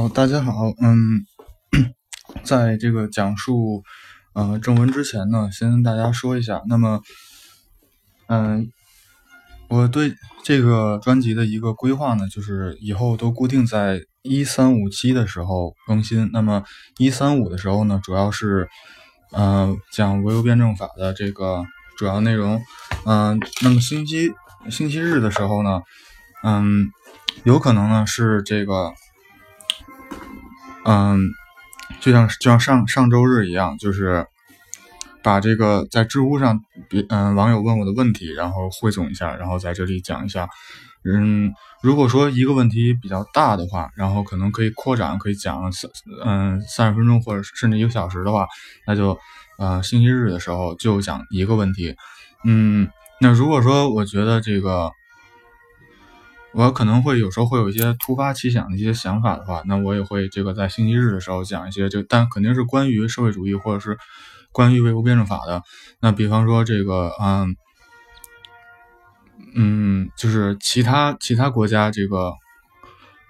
好，大家好，嗯，在这个讲述呃正文之前呢，先跟大家说一下，那么，嗯，我对这个专辑的一个规划呢，就是以后都固定在一三五七的时候更新。那么一三五的时候呢，主要是呃讲唯物辩证法的这个主要内容，嗯，那么星期星期日的时候呢，嗯，有可能呢是这个。嗯，就像就像上上周日一样，就是把这个在知乎上别嗯网友问我的问题，然后汇总一下，然后在这里讲一下。嗯，如果说一个问题比较大的话，然后可能可以扩展，可以讲三嗯三十分钟或者甚至一个小时的话，那就呃星期日的时候就讲一个问题。嗯，那如果说我觉得这个。我可能会有时候会有一些突发奇想的一些想法的话，那我也会这个在星期日的时候讲一些就，但肯定是关于社会主义或者是关于唯物辩证法的。那比方说这个，嗯，嗯，就是其他其他国家这个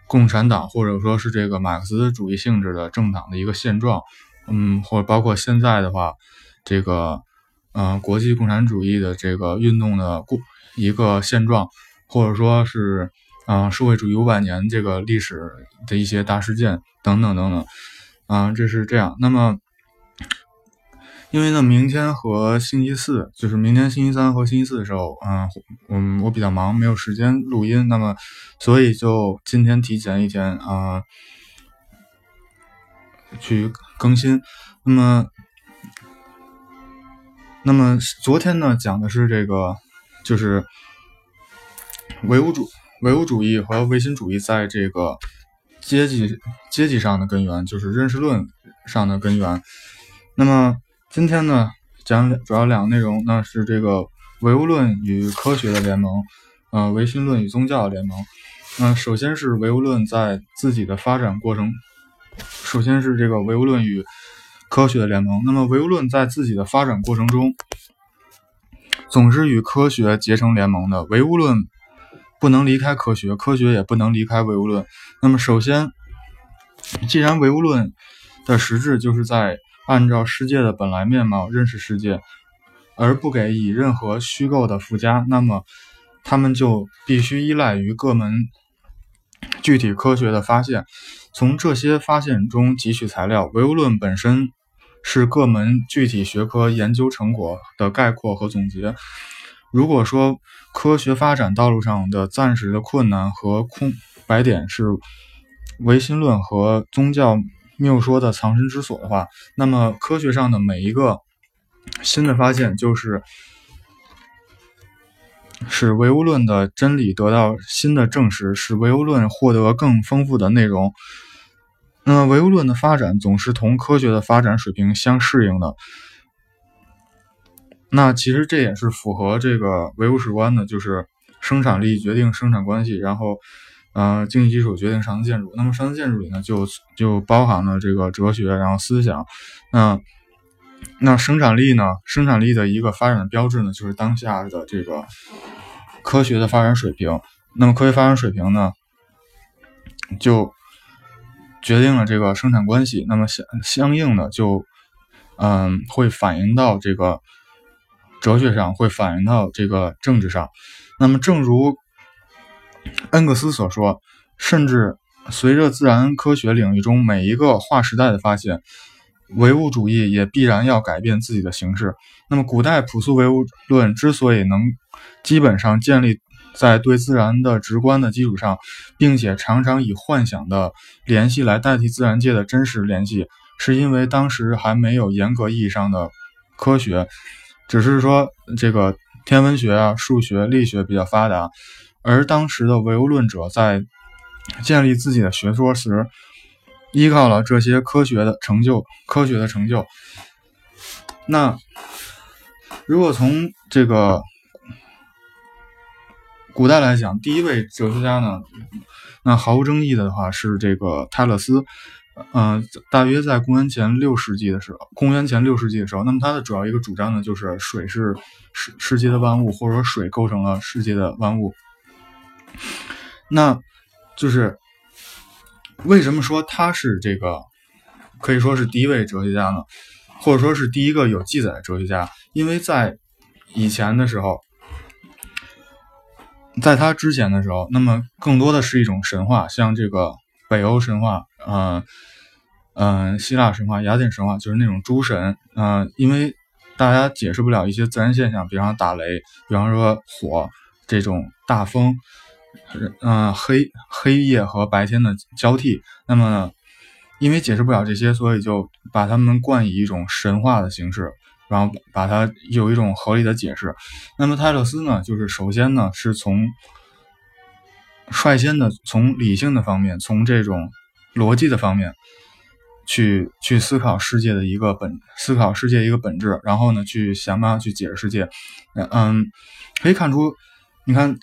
共产党或者说是这个马克思主义性质的政党的一个现状，嗯，或者包括现在的话，这个，嗯，国际共产主义的这个运动的过一个现状。或者说是，啊，社会主义五百年这个历史的一些大事件等等等等，啊，这是这样。那么，因为呢，明天和星期四，就是明天星期三和星期四的时候，嗯，嗯，我比较忙，没有时间录音。那么，所以就今天提前一天啊，去更新。那么，那么昨天呢，讲的是这个，就是。唯物主唯物主义和唯心主义在这个阶级阶级上的根源，就是认识论上的根源。那么今天呢，讲主要两个内容，那是这个唯物论与科学的联盟，呃，唯心论与宗教的联盟。那首先是唯物论在自己的发展过程，首先是这个唯物论与科学的联盟。那么唯物论在自己的发展过程中，总是与科学结成联盟的。唯物论。不能离开科学，科学也不能离开唯物论。那么，首先，既然唯物论的实质就是在按照世界的本来面貌认识世界，而不给以任何虚构的附加，那么他们就必须依赖于各门具体科学的发现，从这些发现中汲取材料。唯物论本身是各门具体学科研究成果的概括和总结。如果说科学发展道路上的暂时的困难和空白点是唯心论和宗教谬说的藏身之所的话，那么科学上的每一个新的发现就是使唯物论的真理得到新的证实，使唯物论获得更丰富的内容。那么唯物论的发展总是同科学的发展水平相适应的。那其实这也是符合这个唯物史观的，就是生产力决定生产关系，然后，呃，经济基础决定上层建筑。那么上层建筑里呢，就就包含了这个哲学，然后思想。那那生产力呢？生产力的一个发展的标志呢，就是当下的这个科学的发展水平。那么科学发展水平呢，就决定了这个生产关系。那么相相应的就，嗯，会反映到这个。哲学上会反映到这个政治上，那么正如恩格斯所说，甚至随着自然科学领域中每一个划时代的发现，唯物主义也必然要改变自己的形式。那么，古代朴素唯物论之所以能基本上建立在对自然的直观的基础上，并且常常以幻想的联系来代替自然界的真实联系，是因为当时还没有严格意义上的科学。只是说，这个天文学啊、数学、力学比较发达，而当时的唯物论者在建立自己的学说时，依靠了这些科学的成就、科学的成就。那如果从这个古代来讲，第一位哲学家呢，那毫无争议的话是这个泰勒斯。嗯，大约在公元前六世纪的时候，公元前六世纪的时候，那么它的主要一个主张呢，就是水是世世界的万物，或者说水构成了世界的万物。那就是为什么说他是这个可以说是第一位哲学家呢？或者说是第一个有记载的哲学家？因为在以前的时候，在他之前的时候，那么更多的是一种神话，像这个北欧神话，嗯嗯，希腊神话、雅典神话，就是那种诸神，嗯，因为大家解释不了一些自然现象，比方打雷，比方说火这种大风，嗯，黑黑夜和白天的交替，那么因为解释不了这些，所以就把他们冠以一种神话的形式。然后把它有一种合理的解释。那么泰勒斯呢，就是首先呢，是从率先的从理性的方面，从这种逻辑的方面去去思考世界的一个本，思考世界一个本质，然后呢，去想办法去解释世界。嗯，可以看出，你看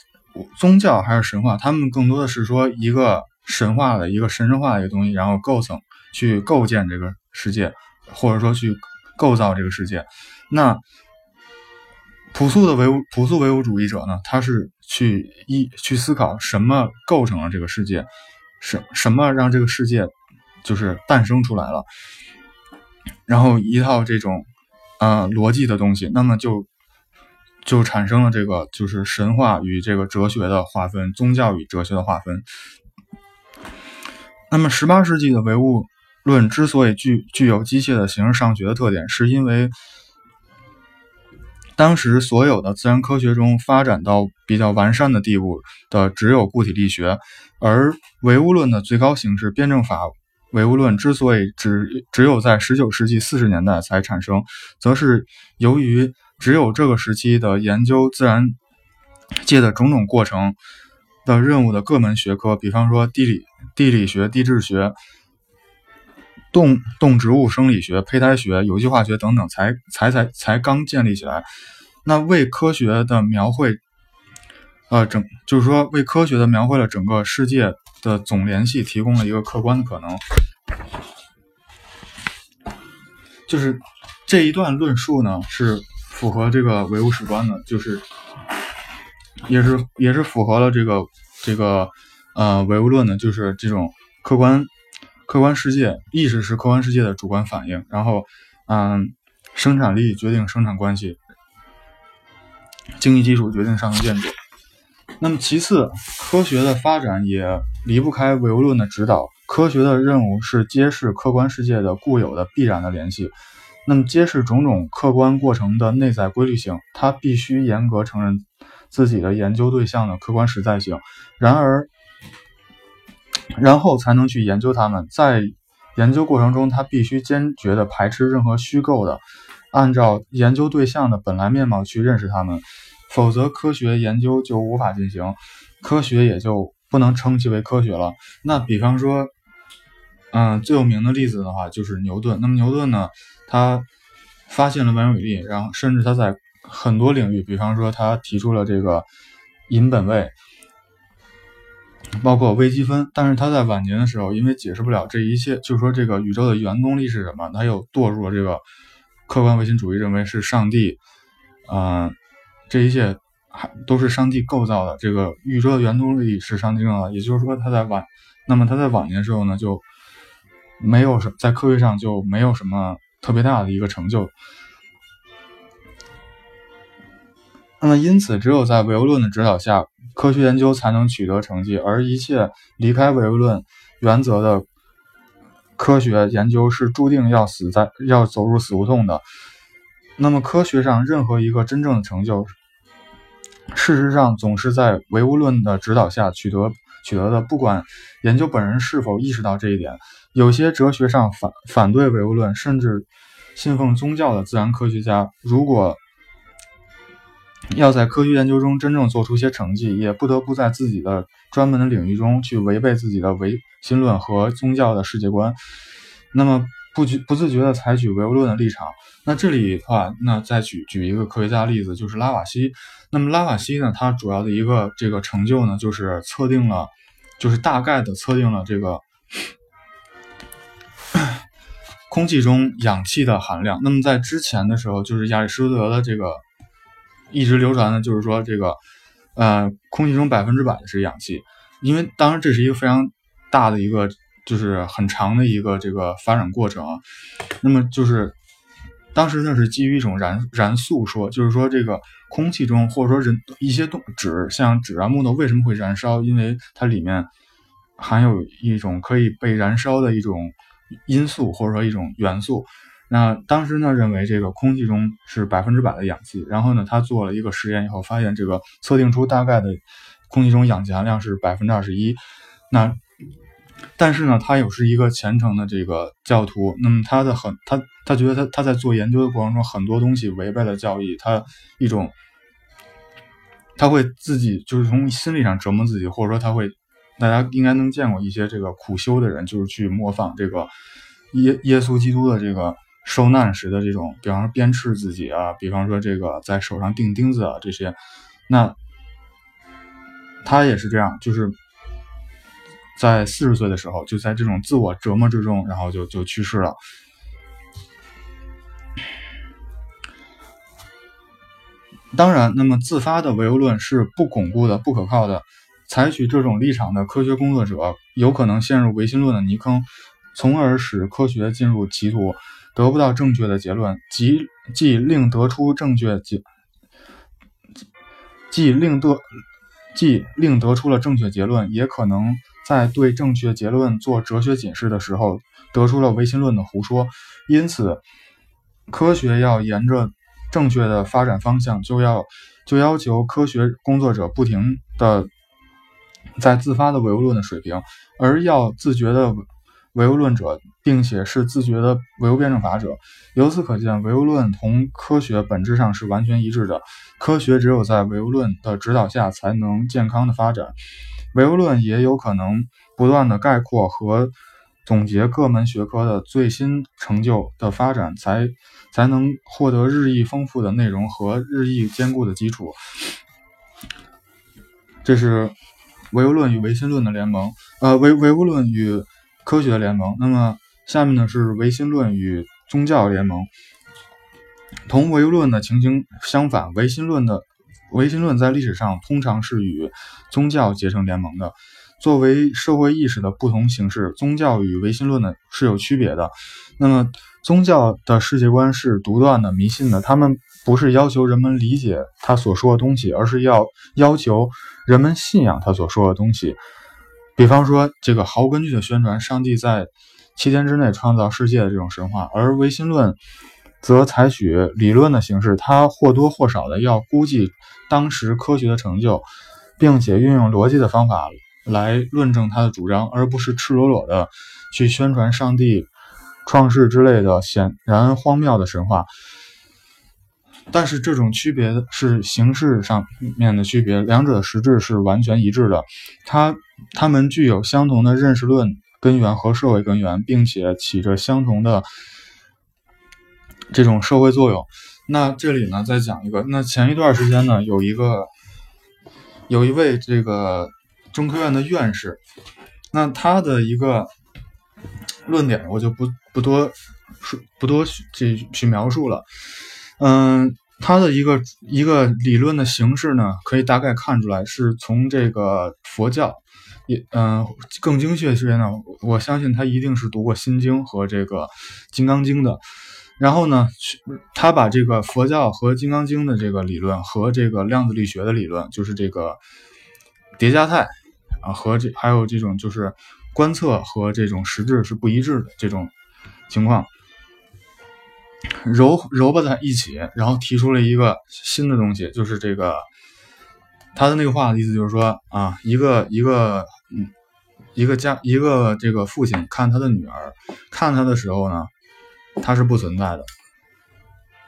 宗教还是神话，他们更多的是说一个神话的一个神圣化的一个东西，然后构成去构建这个世界，或者说去。构造这个世界，那朴素的唯物朴素唯物主义者呢？他是去一去思考什么构成了这个世界，什什么让这个世界就是诞生出来了，然后一套这种呃逻辑的东西，那么就就产生了这个就是神话与这个哲学的划分，宗教与哲学的划分。那么十八世纪的唯物。论之所以具具有机械的形式上学的特点，是因为当时所有的自然科学中发展到比较完善的地步的只有固体力学，而唯物论的最高形式辩证法唯物论之所以只只有在十九世纪四十年代才产生，则是由于只有这个时期的研究自然界的种种过程的任务的各门学科，比方说地理、地理学、地质学。动动植物生理学、胚胎学、有机化学等等，才才才才刚建立起来。那为科学的描绘，呃，整就是说为科学的描绘了整个世界的总联系提供了一个客观的可能。就是这一段论述呢，是符合这个唯物史观的，就是也是也是符合了这个这个呃唯物论的，就是这种客观。客观世界意识是客观世界的主观反应，然后，嗯，生产力决定生产关系，经济基础决定上层建筑。那么其次，科学的发展也离不开唯物论的指导。科学的任务是揭示客观世界的固有的必然的联系。那么揭示种种客观过程的内在规律性，它必须严格承认自己的研究对象的客观实在性。然而。然后才能去研究它们，在研究过程中，他必须坚决地排斥任何虚构的，按照研究对象的本来面貌去认识它们，否则科学研究就无法进行，科学也就不能称其为科学了。那比方说，嗯，最有名的例子的话就是牛顿。那么牛顿呢，他发现了万有引力，然后甚至他在很多领域，比方说他提出了这个引本位。包括微积分，但是他在晚年的时候，因为解释不了这一切，就说这个宇宙的原动力是什么，他又堕入了这个客观唯心主义，认为是上帝，嗯，这一切还都是上帝构造的，这个宇宙的原动力是上帝构造的，也就是说他在晚，那么他在晚年的时候呢，就没有什在科学上就没有什么特别大的一个成就。那么因此，只有在唯物论的指导下。科学研究才能取得成绩，而一切离开唯物论原则的科学研究是注定要死在要走入死胡同的。那么，科学上任何一个真正的成就，事实上总是在唯物论的指导下取得取得的。不管研究本人是否意识到这一点，有些哲学上反反对唯物论，甚至信奉宗教的自然科学家，如果。要在科学研究中真正做出些成绩，也不得不在自己的专门的领域中去违背自己的唯心论和宗教的世界观，那么不不自觉地采取唯物论的立场。那这里的话，那再举举一个科学家例子，就是拉瓦锡。那么拉瓦锡呢，他主要的一个这个成就呢，就是测定了，就是大概的测定了这个空气中氧气的含量。那么在之前的时候，就是亚里士多德的这个。一直流传的就是说，这个，呃，空气中百分之百的是氧气，因为当然这是一个非常大的一个就是很长的一个这个发展过程。那么就是当时呢是基于一种燃燃素说，就是说这个空气中或者说人一些东纸，像纸啊木头为什么会燃烧？因为它里面含有一种可以被燃烧的一种因素或者说一种元素。那当时呢，认为这个空气中是百分之百的氧气，然后呢，他做了一个实验以后，发现这个测定出大概的空气中氧气含量是百分之二十一。那但是呢，他又是一个虔诚的这个教徒，那么他的很他他觉得他他在做研究的过程中，很多东西违背了教义，他一种他会自己就是从心理上折磨自己，或者说他会大家应该能见过一些这个苦修的人，就是去模仿这个耶耶稣基督的这个。受难时的这种，比方说鞭笞自己啊，比方说这个在手上钉钉子啊这些，那他也是这样，就是在四十岁的时候，就在这种自我折磨之中，然后就就去世了。当然，那么自发的唯物论是不巩固的、不可靠的。采取这种立场的科学工作者有可能陷入唯心论的泥坑，从而使科学进入歧途。得不到正确的结论，即即令得出正确结，即令得即令得出了正确结论，也可能在对正确结论做哲学解释的时候，得出了唯心论的胡说。因此，科学要沿着正确的发展方向，就要就要求科学工作者不停的在自发的唯物论的水平，而要自觉的。唯物论者，并且是自觉的唯物辩证法者。由此可见，唯物论同科学本质上是完全一致的。科学只有在唯物论的指导下才能健康的发展。唯物论也有可能不断的概括和总结各门学科的最新成就的发展，才才能获得日益丰富的内容和日益坚固的基础。这是唯物论与唯心论的联盟。呃，唯唯物论与科学联盟。那么下面呢是唯心论与宗教联盟。同唯物论的情形相反，唯心论的唯心论在历史上通常是与宗教结成联盟的。作为社会意识的不同形式，宗教与唯心论呢是有区别的。那么宗教的世界观是独断的、迷信的，他们不是要求人们理解他所说的东西，而是要要求人们信仰他所说的东西。比方说，这个毫无根据的宣传上帝在七天之内创造世界的这种神话，而唯心论则采取理论的形式，它或多或少的要估计当时科学的成就，并且运用逻辑的方法来论证他的主张，而不是赤裸裸的去宣传上帝创世之类的显然荒谬的神话。但是这种区别是形式上面的区别，两者的实质是完全一致的。它他们具有相同的认识论根源和社会根源，并且起着相同的这种社会作用。那这里呢，再讲一个。那前一段时间呢，有一个有一位这个中科院的院士，那他的一个论点，我就不不多说不多去去描述了。嗯，他的一个一个理论的形式呢，可以大概看出来是从这个佛教，也嗯更精确些呢，我相信他一定是读过《心经》和这个《金刚经》的。然后呢，他把这个佛教和《金刚经》的这个理论和这个量子力学的理论，就是这个叠加态啊，和这还有这种就是观测和这种实质是不一致的这种情况。揉揉吧在一起，然后提出了一个新的东西，就是这个他的那个话的意思就是说啊，一个一个嗯，一个家一个这个父亲看他的女儿看他的时候呢，他是不存在的；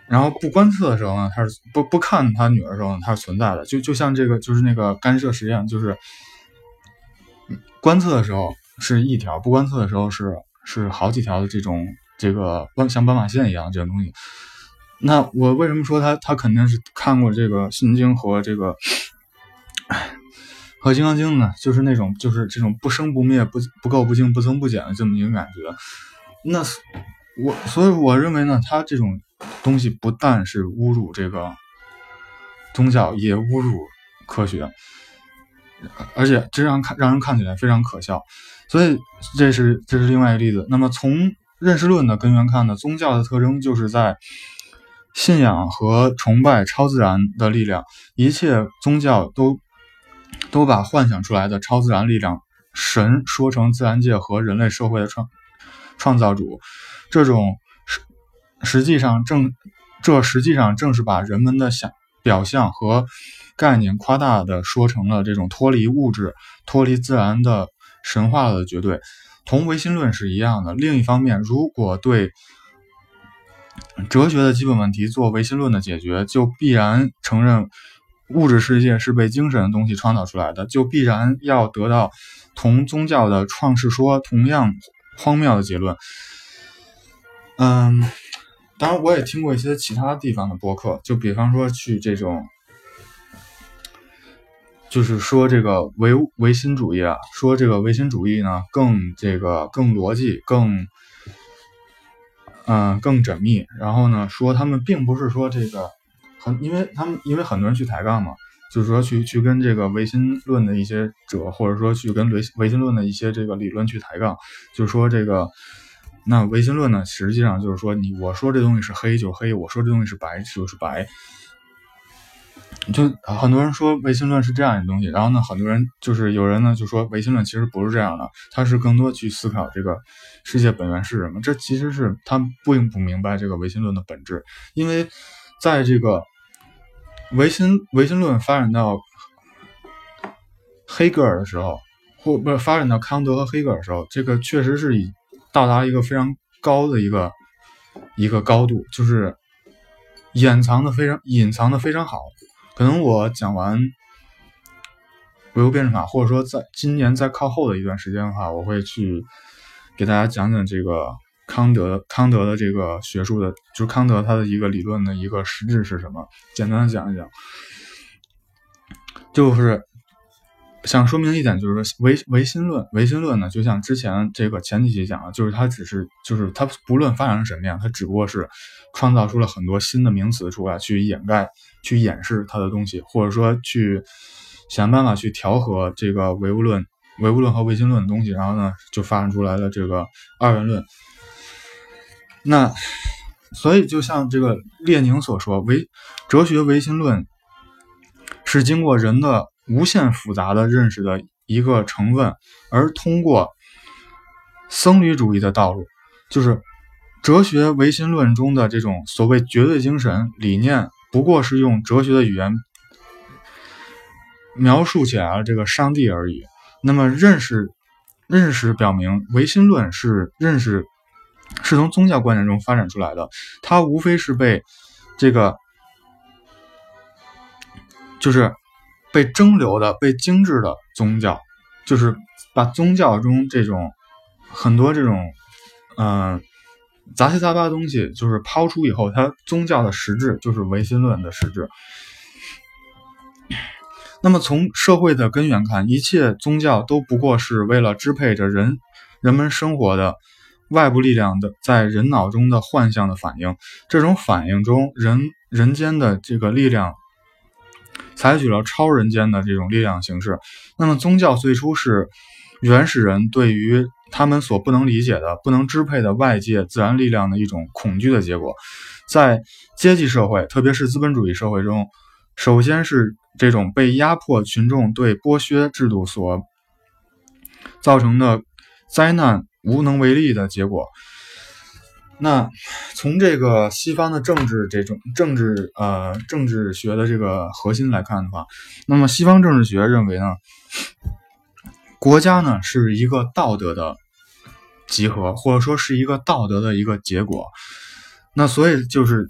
然后不观测的时候呢，他是不不看他女儿的时候呢，他是存在的。就就像这个就是那个干涉实验，就是观测的时候是一条，不观测的时候是是好几条的这种。这个斑像斑马线一样这种东西，那我为什么说他他肯定是看过这个《心经》和这个和《金刚经》呢？就是那种就是这种不生不灭、不不垢不净、不增不减的这么一个感觉。那我所以我认为呢，他这种东西不但是侮辱这个宗教，也侮辱科学，而且这让看让人看起来非常可笑。所以这是这是另外一个例子。那么从认识论的根源看呢，宗教的特征就是在信仰和崇拜超自然的力量，一切宗教都都把幻想出来的超自然力量神说成自然界和人类社会的创创造主，这种实实际上正这实际上正是把人们的想表象和概念夸大的说成了这种脱离物质、脱离自然的神话的绝对。同唯心论是一样的。另一方面，如果对哲学的基本问题做唯心论的解决，就必然承认物质世界是被精神的东西创造出来的，就必然要得到同宗教的创世说同样荒谬的结论。嗯，当然，我也听过一些其他地方的播客，就比方说去这种。就是说，这个唯唯心主义啊，说这个唯心主义呢，更这个更逻辑，更嗯更缜密。然后呢，说他们并不是说这个很，因为他们因为很多人去抬杠嘛，就是说去去跟这个唯心论的一些者，或者说去跟唯唯心论的一些这个理论去抬杠，就是说这个那唯心论呢，实际上就是说你我说这东西是黑就黑，我说这东西是白就是白。就很多人说唯心论是这样一个东西，然后呢，很多人就是有人呢就说唯心论其实不是这样的，他是更多去思考这个世界本源是什么。这其实是他并不明白这个唯心论的本质，因为在这个唯心唯心论发展到黑格尔的时候，或不是发展到康德和黑格尔的时候，这个确实是以到达一个非常高的一个一个高度，就是掩藏的非常隐藏的非常好。可能我讲完唯物辩证法，或者说在今年再靠后的一段时间的话，我会去给大家讲讲这个康德康德的这个学术的，就是康德他的一个理论的一个实质是什么，简单的讲一讲，就是。想说明一点，就是说唯唯心论，唯心论呢，就像之前这个前几期讲的，就是它只是，就是它不论发展成什么样，它只不过是创造出了很多新的名词出来，去掩盖、去掩饰它的东西，或者说去想办法去调和这个唯物论、唯物论和唯心论的东西，然后呢，就发展出来了这个二元论。那所以，就像这个列宁所说，唯哲学唯心论是经过人的。无限复杂的认识的一个成分，而通过僧侣主义的道路，就是哲学唯心论中的这种所谓绝对精神理念，不过是用哲学的语言描述起来了这个上帝而已。那么认识认识表明，唯心论是认识是从宗教观念中发展出来的，它无非是被这个就是。被蒸馏的、被精致的宗教，就是把宗教中这种很多这种嗯杂七杂八的东西，就是抛出以后，它宗教的实质就是唯心论的实质。那么从社会的根源看，一切宗教都不过是为了支配着人人们生活的外部力量的在人脑中的幻象的反应。这种反应中，人人间的这个力量。采取了超人间的这种力量形式。那么，宗教最初是原始人对于他们所不能理解的、不能支配的外界自然力量的一种恐惧的结果。在阶级社会，特别是资本主义社会中，首先是这种被压迫群众对剥削制度所造成的灾难无能为力的结果。那从这个西方的政治这种政治呃政治学的这个核心来看的话，那么西方政治学认为呢，国家呢是一个道德的集合，或者说是一个道德的一个结果。那所以就是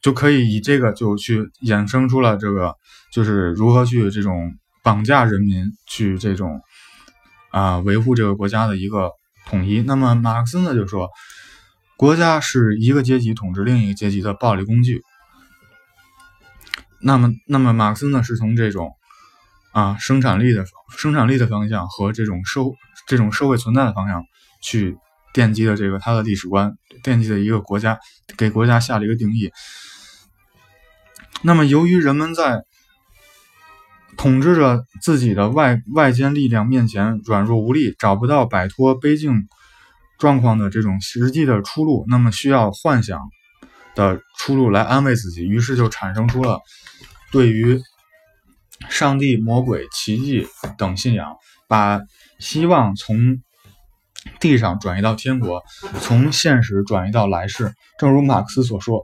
就可以以这个就去衍生出了这个就是如何去这种绑架人民去这种啊维护这个国家的一个统一。那么马克思呢就说。国家是一个阶级统治另一个阶级的暴力工具。那么，那么马克思呢，是从这种啊生产力的生产力的方向和这种社这种社会存在的方向去奠基的这个他的历史观，奠基的一个国家，给国家下了一个定义。那么，由于人们在统治着自己的外外间力量面前软弱无力，找不到摆脱悲境状况的这种实际的出路，那么需要幻想的出路来安慰自己，于是就产生出了对于上帝、魔鬼、奇迹等信仰，把希望从地上转移到天国，从现实转移到来世。正如马克思所说，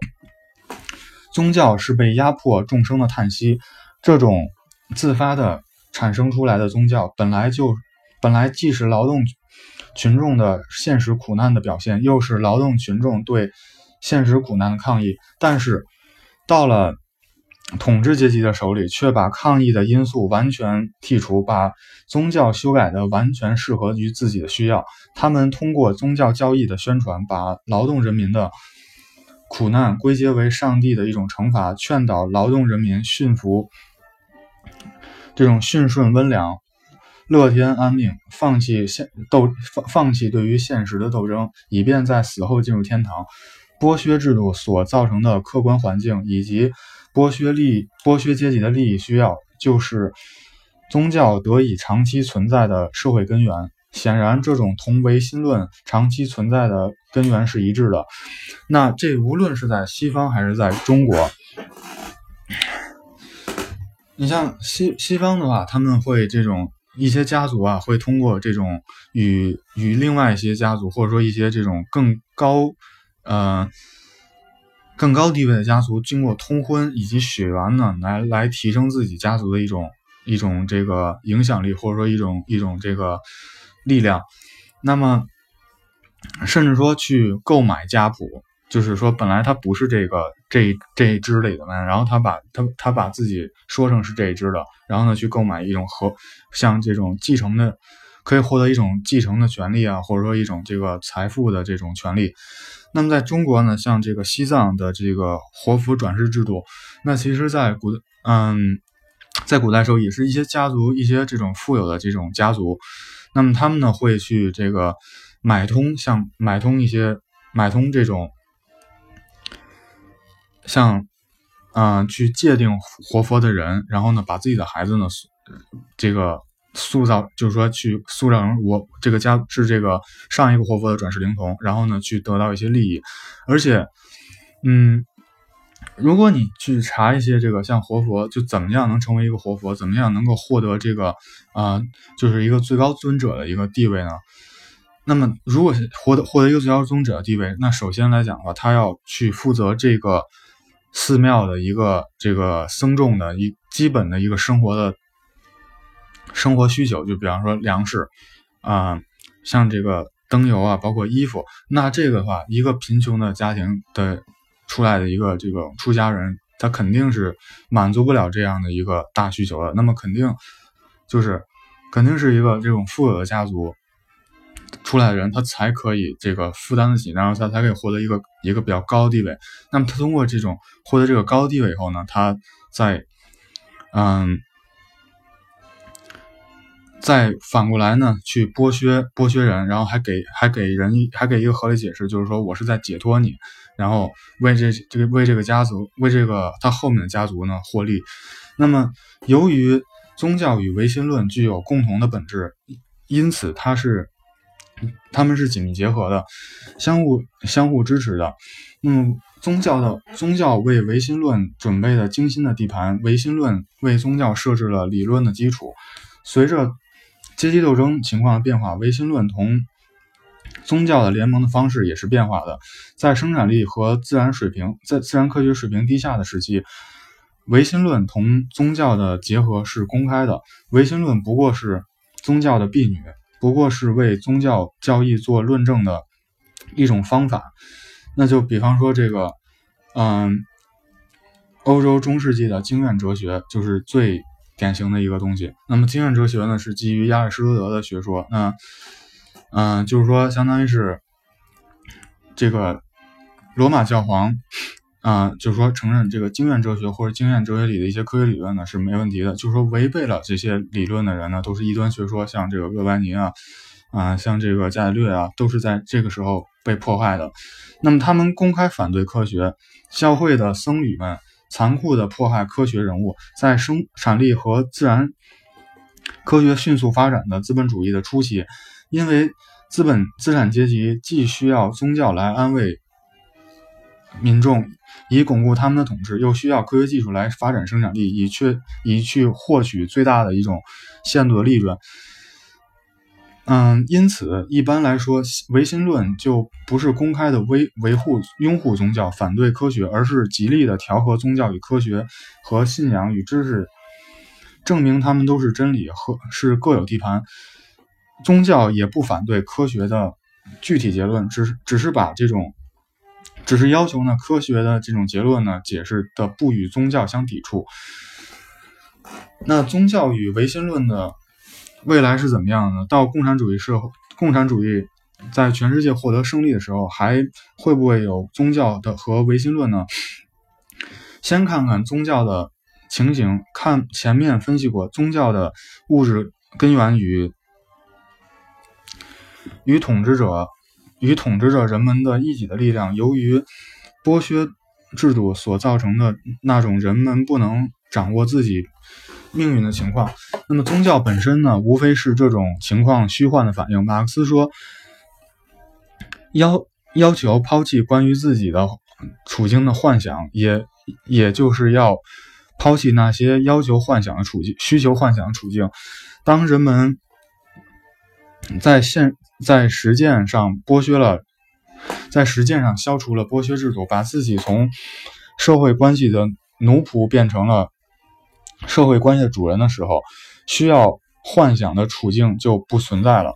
宗教是被压迫众生的叹息。这种自发的产生出来的宗教，本来就本来既是劳动群众的现实苦难的表现，又是劳动群众对现实苦难的抗议。但是到了统治阶级的手里，却把抗议的因素完全剔除，把宗教修改的完全适合于自己的需要。他们通过宗教教义的宣传，把劳动人民的苦难归结为上帝的一种惩罚，劝导劳动人民驯服这种驯顺温良、乐天安命，放弃现斗放放弃对于现实的斗争，以便在死后进入天堂。剥削制度所造成的客观环境以及。剥削利剥削阶级的利益需要，就是宗教得以长期存在的社会根源。显然，这种同唯心论长期存在的根源是一致的。那这无论是在西方还是在中国，你像西西方的话，他们会这种一些家族啊，会通过这种与与另外一些家族，或者说一些这种更高，呃。更高地位的家族经过通婚以及血缘呢，来来提升自己家族的一种一种这个影响力，或者说一种一种这个力量。那么，甚至说去购买家谱，就是说本来他不是这个这这一支里的嘛，然后他把他他把自己说成是这一支的，然后呢去购买一种和像这种继承的，可以获得一种继承的权利啊，或者说一种这个财富的这种权利。那么在中国呢，像这个西藏的这个活佛转世制度，那其实，在古嗯，在古代时候也是一些家族，一些这种富有的这种家族，那么他们呢会去这个买通，像买通一些买通这种，像嗯去界定活佛的人，然后呢把自己的孩子呢这个。塑造就是说，去塑造成我这个家是这个上一个活佛的转世灵童，然后呢，去得到一些利益。而且，嗯，如果你去查一些这个像活佛，就怎么样能成为一个活佛，怎么样能够获得这个啊，就是一个最高尊者的一个地位呢？那么，如果获得获得一个最高尊者的地位，那首先来讲的话，他要去负责这个寺庙的一个这个僧众的一基本的一个生活的。生活需求，就比方说粮食，啊，像这个灯油啊，包括衣服，那这个的话，一个贫穷的家庭的出来的一个这个出家人，他肯定是满足不了这样的一个大需求的。那么肯定就是肯定是一个这种富有的家族出来的人，他才可以这个负担得起，然后他才可以获得一个一个比较高的地位。那么他通过这种获得这个高地位以后呢，他在嗯。再反过来呢，去剥削剥削人，然后还给还给人还给一个合理解释，就是说我是在解脱你，然后为这这个为这个家族为这个他后面的家族呢获利。那么由于宗教与唯心论具有共同的本质，因此它是他们是紧密结合的，相互相互支持的。那么宗教的宗教为唯心论准备了精心的地盘，唯心论为宗教设置了理论的基础，随着。阶级斗争情况的变化，唯心论同宗教的联盟的方式也是变化的。在生产力和自然水平、在自然科学水平低下的时期，唯心论同宗教的结合是公开的。唯心论不过是宗教的婢女，不过是为宗教教义做论证的一种方法。那就比方说这个，嗯，欧洲中世纪的经验哲学就是最。典型的一个东西。那么经验哲学呢，是基于亚里士多德的学说。那，嗯，就是说，相当于是这个罗马教皇，啊，就是说承认这个经验哲学或者经验哲学里的一些科学理论呢是没问题的。就是说，违背了这些理论的人呢，都是异端学说，像这个厄班尼啊，啊，像这个伽利略啊，都是在这个时候被迫害的。那么他们公开反对科学，教会的僧侣们。残酷的迫害科学人物，在生产力和自然科学迅速发展的资本主义的初期，因为资本资产阶级既需要宗教来安慰民众，以巩固他们的统治，又需要科学技术来发展生产力，以去以去获取最大的一种限度的利润。嗯，因此一般来说，唯心论就不是公开的维维护拥护宗教、反对科学，而是极力的调和宗教与科学和信仰与知识，证明他们都是真理和是各有地盘。宗教也不反对科学的具体结论，只只是把这种，只是要求呢科学的这种结论呢解释的不与宗教相抵触。那宗教与唯心论的未来是怎么样呢？到共产主义社会，共产主义在全世界获得胜利的时候，还会不会有宗教的和唯心论呢？先看看宗教的情形，看前面分析过宗教的物质根源与。与统治者与统治着人们的一己的力量，由于剥削制度所造成的那种人们不能掌握自己命运的情况，那么宗教本身呢，无非是这种情况虚幻的反应。马克思说，要要求抛弃关于自己的处境的幻想，也也就是要抛弃那些要求幻想的处境、需求幻想的处境。当人们在现在实践上剥削了，在实践上消除了剥削制度，把自己从社会关系的奴仆变成了社会关系的主人的时候，需要幻想的处境就不存在了。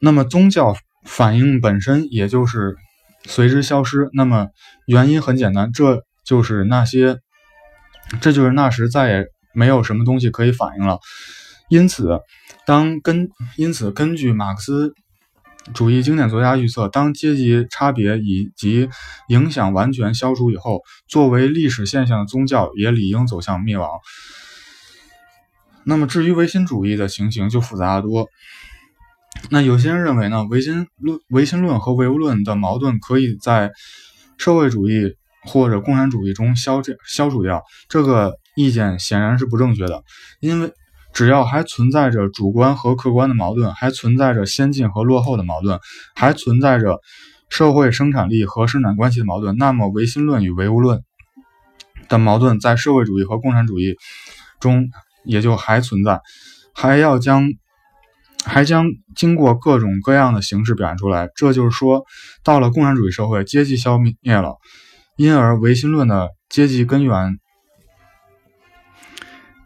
那么宗教反应本身也就是随之消失。那么原因很简单，这就是那些，这就是那时再也没有什么东西可以反应了。因此。当根因此，根据马克思主义经典作家预测，当阶级差别以及影响完全消除以后，作为历史现象的宗教也理应走向灭亡。那么，至于唯心主义的情形就复杂的多。那有些人认为呢，唯心论、唯心论和唯物论的矛盾可以在社会主义或者共产主义中消消除掉。这个意见显然是不正确的，因为。只要还存在着主观和客观的矛盾，还存在着先进和落后的矛盾，还存在着社会生产力和生产关系的矛盾，那么唯心论与唯物论的矛盾在社会主义和共产主义中也就还存在，还要将 还将经过各种各样的形式表现出来。这就是说，到了共产主义社会，阶级消灭了，因而唯心论的阶级根源。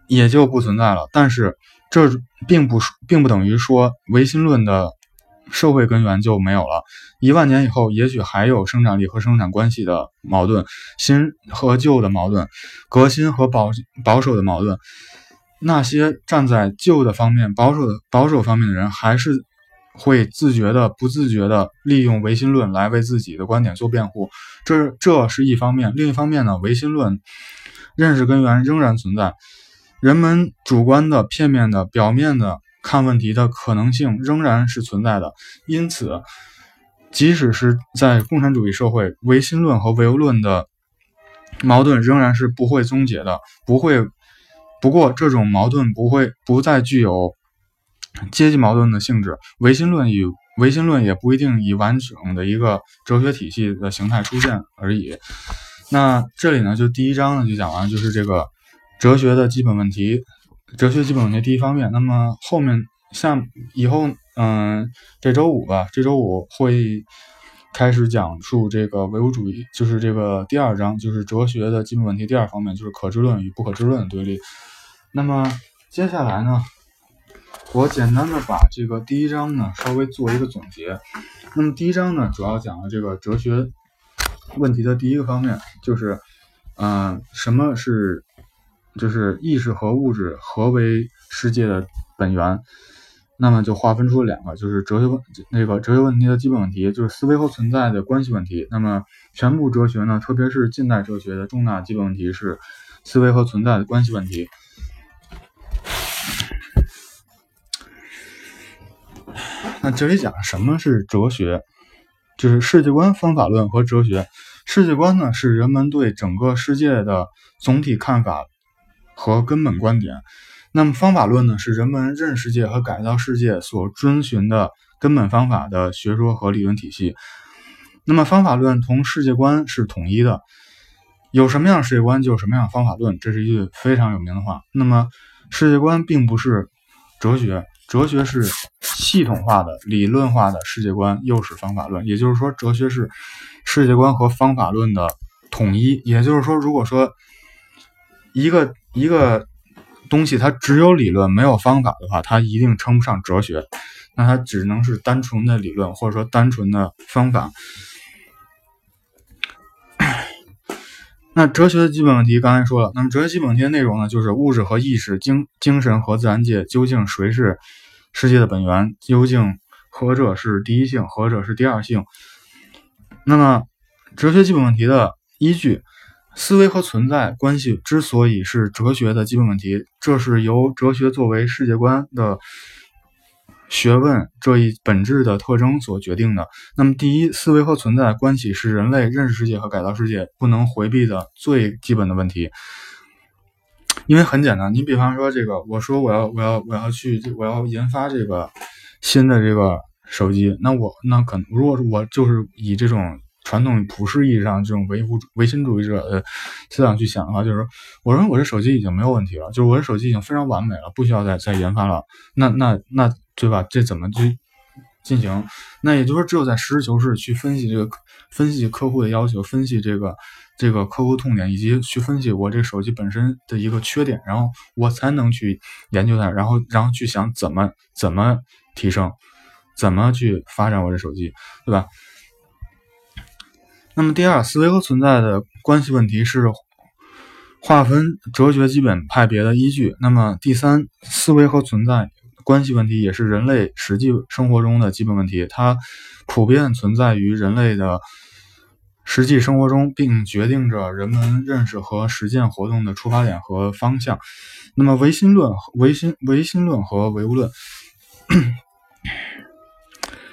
也就不存在了。但是，这并不并不等于说唯心论的社会根源就没有了。一万年以后，也许还有生产力和生产关系的矛盾，新和旧的矛盾，革新和保保守的矛盾。那些站在旧的方面、保守的保守方面的人，还是会自觉的、不自觉的利用唯心论来为自己的观点做辩护。这这是一方面。另一方面呢，唯心论认识根源仍然存在。人们主观的、片面的、表面的看问题的可能性仍然是存在的，因此，即使是在共产主义社会，唯心论和唯物论的矛盾仍然是不会终结的，不会。不过，这种矛盾不会不再具有阶级矛盾的性质，唯心论与唯心论也不一定以完整的一个哲学体系的形态出现而已。那这里呢，就第一章呢就讲完，就是这个。哲学的基本问题，哲学基本问题第一方面。那么后面像以后，嗯，这周五吧，这周五会开始讲述这个唯物主义，就是这个第二章，就是哲学的基本问题第二方面，就是可知论与不可知论的对立。那么接下来呢，我简单的把这个第一章呢稍微做一个总结。那么第一章呢，主要讲了这个哲学问题的第一个方面，就是，嗯，什么是？就是意识和物质何为世界的本源？那么就划分出了两个，就是哲学问那个哲学问题的基本问题，就是思维和存在的关系问题。那么全部哲学呢，特别是近代哲学的重大基本问题是思维和存在的关系问题。那这里讲什么是哲学？就是世界观方法论和哲学。世界观呢是人们对整个世界的总体看法和根本观点。那么方法论呢是人们认识世界和改造世界所遵循的根本方法的学说和理论体系。那么方法论同世界观是统一的，有什么样世界观就有什么样方法论，这是一句非常有名的话。那么世界观并不是哲学。哲学是系统化的、理论化的世界观，又是方法论。也就是说，哲学是世界观和方法论的统一。也就是说，如果说一个一个东西它只有理论没有方法的话，它一定称不上哲学，那它只能是单纯的理论，或者说单纯的方法。那哲学的基本问题刚才说了，那么哲学基本问题的内容呢，就是物质和意识、精精神和自然界究竟谁是？世界的本源究竟何者是第一性，何者是第二性？那么，哲学基本问题的依据，思维和存在关系之所以是哲学的基本问题，这是由哲学作为世界观的学问这一本质的特征所决定的。那么，第一，思维和存在关系是人类认识世界和改造世界不能回避的最基本的问题。因为很简单，你比方说这个，我说我要我要我要去我要研发这个新的这个手机，那我那可能如果我就是以这种传统普世意义上这种唯物唯心主义者的思想去想的话，就是说，我认为我这手机已经没有问题了，就是我这手机已经非常完美了，不需要再再研发了。那那那对吧？这怎么去进行？那也就是说，只有在实事求是去分析这个分析客户的要求，分析这个。这个客户痛点，以及去分析我这手机本身的一个缺点，然后我才能去研究它，然后然后去想怎么怎么提升，怎么去发展我这手机，对吧？那么第二，思维和存在的关系问题是划分哲学基本派别的依据。那么第三，思维和存在关系问题也是人类实际生活中的基本问题，它普遍存在于人类的。实际生活中，并决定着人们认识和实践活动的出发点和方向。那么，唯心论、唯心唯心论和唯物论，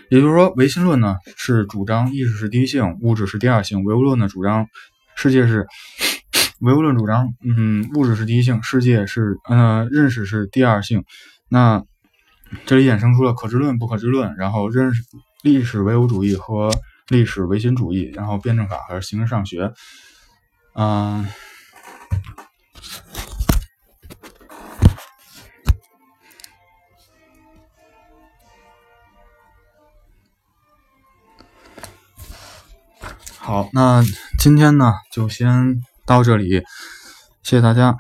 也就是说，唯心论呢是主张意识是第一性，物质是第二性；唯物论呢主张世界是唯物论主张，嗯，物质是第一性，世界是呃认识是第二性。那这里衍生出了可知论、不可知论，然后认识历史唯物主义和。历史唯心主义，然后辩证法和形式上学，嗯，好，那今天呢就先到这里，谢谢大家。